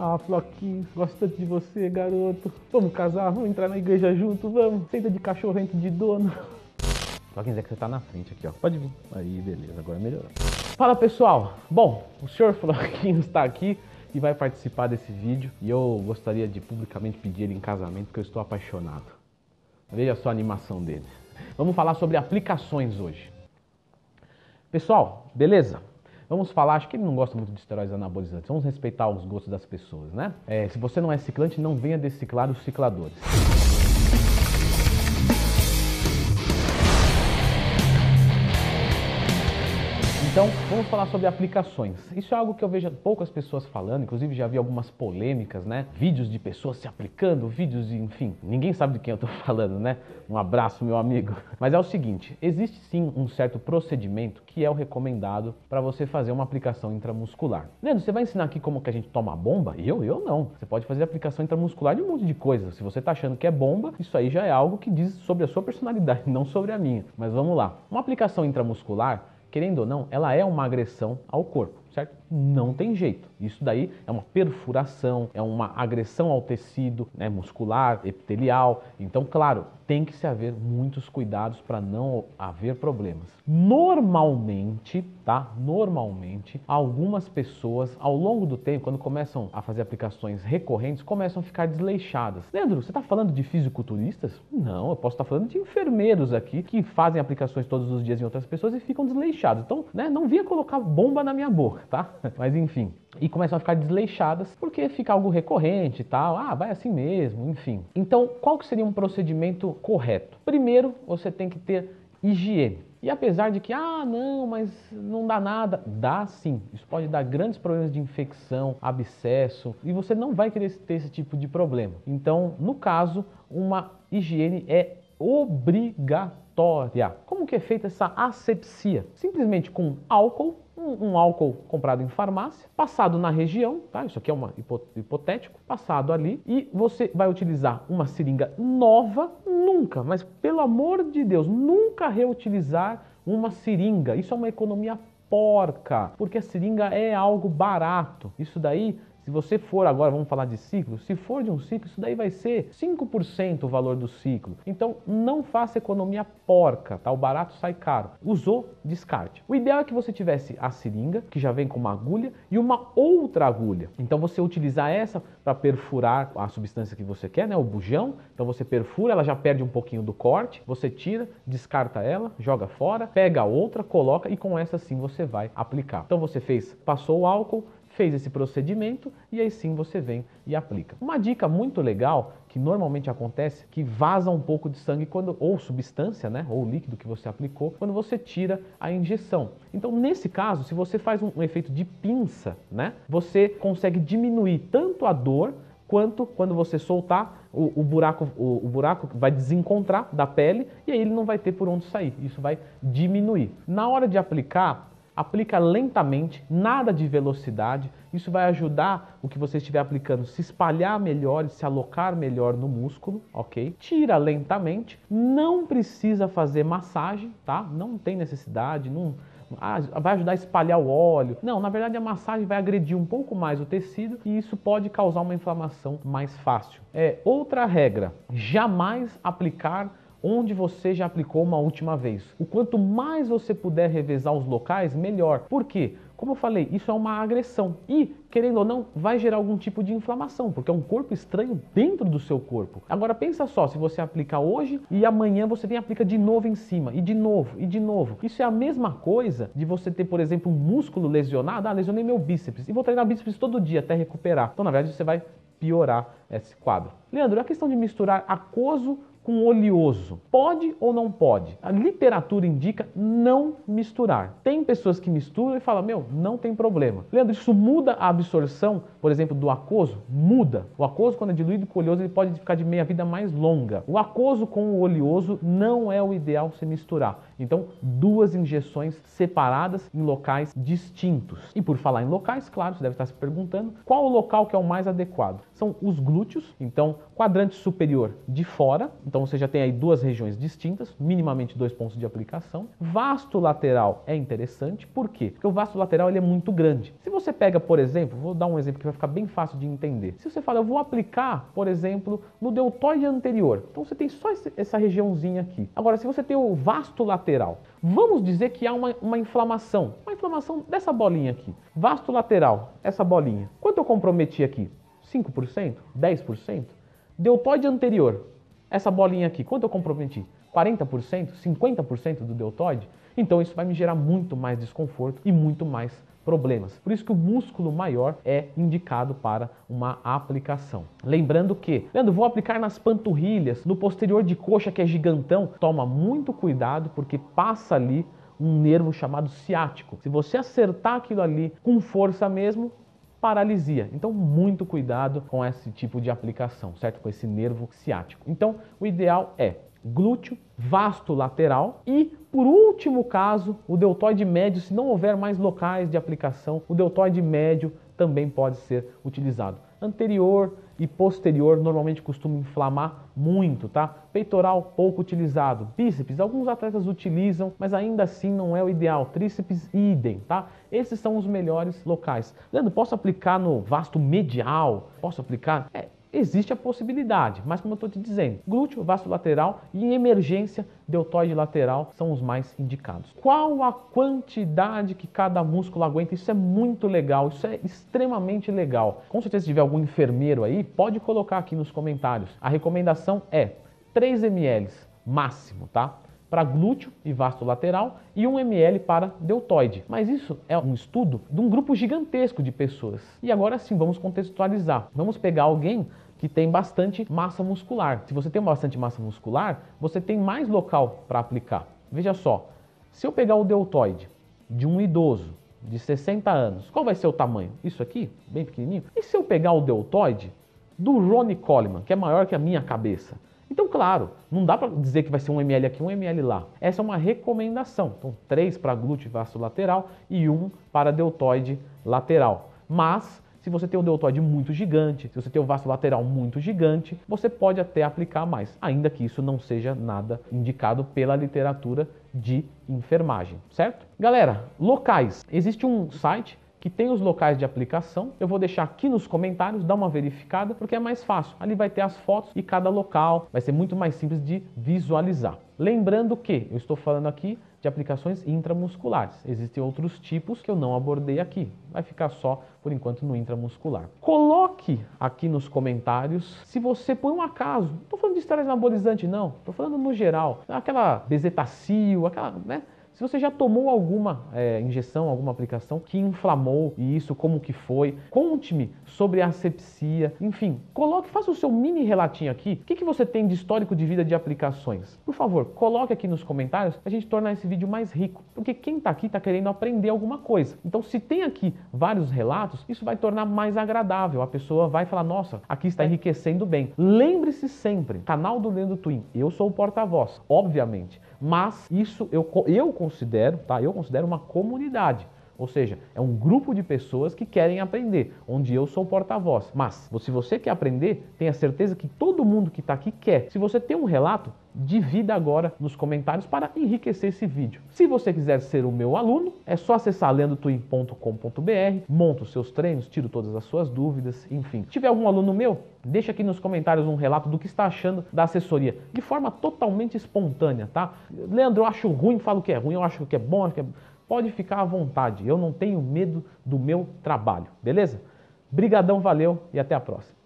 Ah, Floquinho, gosto tanto de você, garoto. Vamos casar, vamos entrar na igreja junto, vamos. Senta de cachorrento de dono. Floquinho, é que você tá na frente aqui, ó. Pode vir. Aí, beleza, agora melhorou. Fala, pessoal. Bom, o senhor Floquinho está aqui e vai participar desse vídeo. E eu gostaria de publicamente pedir ele em casamento, porque eu estou apaixonado. Veja só a animação dele. Vamos falar sobre aplicações hoje. Pessoal, beleza? Vamos falar, acho que ele não gosta muito de esteroides anabolizantes. Vamos respeitar os gostos das pessoas, né? É, se você não é ciclante, não venha deciclar os cicladores. Então, vamos falar sobre aplicações. Isso é algo que eu vejo poucas pessoas falando, inclusive já vi algumas polêmicas, né? Vídeos de pessoas se aplicando, vídeos de, enfim, ninguém sabe de quem eu estou falando, né? Um abraço, meu amigo. Mas é o seguinte, existe sim um certo procedimento que é o recomendado para você fazer uma aplicação intramuscular. Leandro, você vai ensinar aqui como que a gente toma bomba? Eu? Eu não. Você pode fazer aplicação intramuscular de um monte de coisa. Se você está achando que é bomba, isso aí já é algo que diz sobre a sua personalidade, não sobre a minha. Mas vamos lá. Uma aplicação intramuscular querendo ou não, ela é uma agressão ao corpo, certo? Não tem jeito. Isso daí é uma perfuração, é uma agressão ao tecido né, muscular, epitelial. Então, claro, tem que se haver muitos cuidados para não haver problemas. Normalmente, tá? Normalmente, algumas pessoas ao longo do tempo, quando começam a fazer aplicações recorrentes, começam a ficar desleixadas. Leandro, você está falando de fisiculturistas? Não, eu posso estar tá falando de enfermeiros aqui que fazem aplicações todos os dias em outras pessoas e ficam desleixados. Então, né, não vinha colocar bomba na minha boca, tá? Mas enfim, e começam a ficar desleixadas porque fica algo recorrente e tal, ah, vai assim mesmo, enfim. Então, qual que seria um procedimento correto? Primeiro, você tem que ter higiene. E apesar de que, ah, não, mas não dá nada, dá sim. Isso pode dar grandes problemas de infecção, abscesso, e você não vai querer ter esse tipo de problema. Então, no caso, uma higiene é obrigatória. Como que é feita essa asepsia? Simplesmente com álcool um, um, álcool comprado em farmácia, passado na região, tá? Isso aqui é um hipotético, passado ali, e você vai utilizar uma seringa nova, nunca, mas pelo amor de Deus, nunca reutilizar uma seringa. Isso é uma economia porca, porque a seringa é algo barato. Isso daí se você for agora, vamos falar de ciclo, se for de um ciclo, isso daí vai ser 5% o valor do ciclo. Então não faça economia porca, tá? O barato sai caro. Usou, descarte. O ideal é que você tivesse a seringa, que já vem com uma agulha, e uma outra agulha. Então você utilizar essa para perfurar a substância que você quer, né? O bujão. Então você perfura, ela já perde um pouquinho do corte, você tira, descarta ela, joga fora, pega a outra, coloca e com essa sim você vai aplicar. Então você fez, passou o álcool, fez esse procedimento e aí sim você vem e aplica. Uma dica muito legal que normalmente acontece que vaza um pouco de sangue quando ou substância, né, ou líquido que você aplicou quando você tira a injeção. Então, nesse caso, se você faz um, um efeito de pinça, né, você consegue diminuir tanto a dor quanto quando você soltar o, o, buraco, o, o, buraco vai desencontrar da pele e aí ele não vai ter por onde sair. Isso vai diminuir. Na hora de aplicar, aplica lentamente, nada de velocidade. Isso vai ajudar o que você estiver aplicando se espalhar melhor e se alocar melhor no músculo, ok? Tira lentamente, não precisa fazer massagem, tá? Não tem necessidade, não ah, vai ajudar a espalhar o óleo. Não, na verdade a massagem vai agredir um pouco mais o tecido e isso pode causar uma inflamação mais fácil. É outra regra: jamais aplicar onde você já aplicou uma última vez. O quanto mais você puder revezar os locais, melhor. Por quê? Como eu falei, isso é uma agressão e, querendo ou não, vai gerar algum tipo de inflamação, porque é um corpo estranho dentro do seu corpo. Agora pensa só, se você aplicar hoje e amanhã você vem aplica de novo em cima, e de novo, e de novo. Isso é a mesma coisa de você ter, por exemplo, um músculo lesionado. Ah, lesionei meu bíceps e vou treinar bíceps todo dia até recuperar. Então, na verdade, você vai piorar esse quadro. Leandro, a questão de misturar aquoso com oleoso. Pode ou não pode? A literatura indica não misturar. Tem pessoas que misturam e falam, meu, não tem problema. Leandro, isso muda a absorção, por exemplo, do aquoso? Muda. O aquoso, quando é diluído com oleoso, ele pode ficar de meia vida mais longa. O aquoso com o oleoso não é o ideal se misturar. Então, duas injeções separadas em locais distintos. E por falar em locais, claro, você deve estar se perguntando qual o local que é o mais adequado. São os glúteos, então quadrante superior de fora, então você já tem aí duas regiões distintas, minimamente dois pontos de aplicação. Vasto lateral é interessante, por quê? Porque o vasto lateral ele é muito grande. Se você pega, por exemplo, vou dar um exemplo que vai ficar bem fácil de entender. Se você fala, eu vou aplicar, por exemplo, no deltoide anterior, então você tem só essa regiãozinha aqui. Agora, se você tem o vasto lateral, vamos dizer que há uma, uma inflamação, uma inflamação dessa bolinha aqui, vasto lateral, essa bolinha. Quanto eu comprometi aqui? 5%? 10%? Deltoide anterior, essa bolinha aqui, quanto eu comprometi? 40%? 50% do deltoide? Então isso vai me gerar muito mais desconforto e muito mais problemas. Por isso que o músculo maior é indicado para uma aplicação. Lembrando que, Leandro, vou aplicar nas panturrilhas, no posterior de coxa que é gigantão. Toma muito cuidado porque passa ali um nervo chamado ciático. Se você acertar aquilo ali com força mesmo, paralisia. Então, muito cuidado com esse tipo de aplicação, certo? Com esse nervo ciático. Então, o ideal é glúteo, vasto lateral e, por último caso, o deltoide médio, se não houver mais locais de aplicação, o deltoide médio também pode ser utilizado. Anterior e posterior normalmente costuma inflamar muito, tá? Peitoral pouco utilizado. Bíceps, alguns atletas utilizam, mas ainda assim não é o ideal. Tríceps, idem, tá? Esses são os melhores locais. Leandro, posso aplicar no vasto medial? Posso aplicar? É, Existe a possibilidade, mas como eu estou te dizendo, glúteo, vasto lateral e em emergência, deltoide lateral são os mais indicados. Qual a quantidade que cada músculo aguenta? Isso é muito legal, isso é extremamente legal. Com certeza, se tiver algum enfermeiro aí, pode colocar aqui nos comentários. A recomendação é 3 ml máximo, tá? Para glúteo e vasto lateral e 1 ml para deltoide. Mas isso é um estudo de um grupo gigantesco de pessoas. E agora sim, vamos contextualizar. Vamos pegar alguém que tem bastante massa muscular. Se você tem bastante massa muscular, você tem mais local para aplicar. Veja só, se eu pegar o deltoide de um idoso de 60 anos, qual vai ser o tamanho? Isso aqui, bem pequenininho. E se eu pegar o deltoide do Ronnie Coleman, que é maior que a minha cabeça? Então, claro, não dá para dizer que vai ser um ml aqui, um ml lá. Essa é uma recomendação. Então, 3 para glúteo lateral e 1 para deltoide lateral. Mas, se você tem um deltoide muito gigante, se você tem o um vasto lateral muito gigante, você pode até aplicar mais, ainda que isso não seja nada indicado pela literatura de enfermagem, certo? Galera, locais. Existe um site que tem os locais de aplicação. Eu vou deixar aqui nos comentários, dá uma verificada, porque é mais fácil. Ali vai ter as fotos e cada local, vai ser muito mais simples de visualizar. Lembrando que eu estou falando aqui de aplicações intramusculares. Existem outros tipos que eu não abordei aqui. Vai ficar só, por enquanto, no intramuscular. Coloque aqui nos comentários se você, por um acaso, não estou falando de esteroide anabolizante, não. Estou falando no geral. Aquela bezetacil, aquela, né? Se você já tomou alguma é, injeção, alguma aplicação que inflamou e isso como que foi, conte-me sobre a asepsia, enfim, coloque, faça o seu mini relatinho aqui. O que, que você tem de histórico de vida de aplicações? Por favor, coloque aqui nos comentários a gente tornar esse vídeo mais rico, porque quem está aqui está querendo aprender alguma coisa. Então, se tem aqui vários relatos, isso vai tornar mais agradável. A pessoa vai falar, nossa, aqui está enriquecendo bem. Lembre-se sempre, canal do Lendo Twin, eu sou o porta-voz, obviamente mas isso eu, eu considero, tá? Eu considero uma comunidade. Ou seja, é um grupo de pessoas que querem aprender, onde eu sou porta-voz. Mas, se você quer aprender, tenha certeza que todo mundo que está aqui quer. Se você tem um relato, divida agora nos comentários para enriquecer esse vídeo. Se você quiser ser o meu aluno, é só acessar lendotwin.com.br, monta os seus treinos, tiro todas as suas dúvidas, enfim. Se tiver algum aluno meu, deixa aqui nos comentários um relato do que está achando da assessoria, de forma totalmente espontânea, tá? Leandro, eu acho ruim, falo que é ruim, eu acho que é bom, acho que é pode ficar à vontade. Eu não tenho medo do meu trabalho, beleza? Brigadão, valeu e até a próxima.